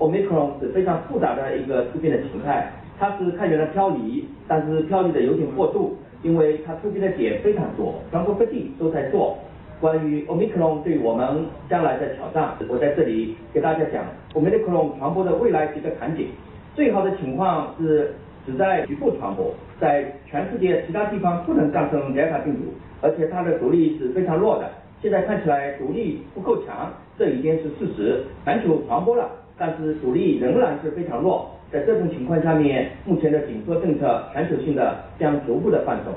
Omicron 是非常复杂的一个突变的形态，它是看起来飘移，但是飘移的有点过度，因为它突变的点非常多，全国各地都在做。关于 Omicron 对我们将来的挑战，我在这里给大家讲 Omicron 传播的未来几个场景。最好的情况是只在局部传播，在全世界其他地方不能战胜 Delta 病毒，而且它的毒力是非常弱的。现在看起来毒力不够强，这已经是事实。全球传播了，但是主力仍然是非常弱。在这种情况下面，目前的紧缩政策全球性的将逐步的放松。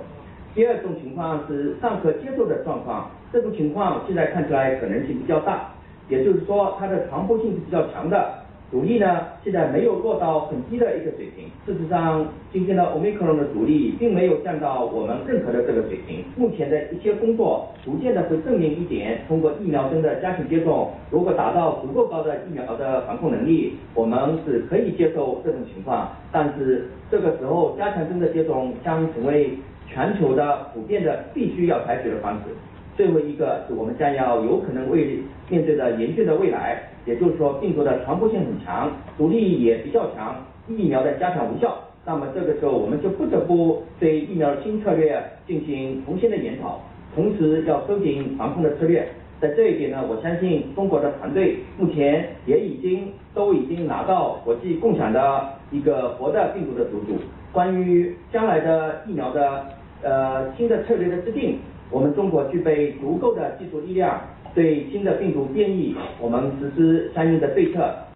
第二种情况是尚可接受的状况，这种情况现在看起来可能性比较大，也就是说它的传播性是比较强的。阻力呢，现在没有落到很低的一个水平。事实上，今天的 Omicron 的阻力并没有降到我们认可的这个水平。目前的一些工作逐渐的会证明一点，通过疫苗针的加强接种，如果达到足够高的疫苗的防控能力，我们是可以接受这种情况。但是这个时候，加强针的接种将成为全球的普遍的必须要采取的方式。最后一个是我们将要有可能为面对的严峻的未来，也就是说病毒的传播性很强，毒力也比较强，疫苗的加强无效，那么这个时候我们就不得不对疫苗的新策略进行重新的研讨，同时要收紧防控的策略。在这一点呢，我相信中国的团队目前也已经都已经拿到国际共享的一个活的病毒的毒株。关于将来的疫苗的呃新的策略的制定。我们中国具备足够的技术力量，对新的病毒变异，我们实施相应的对策。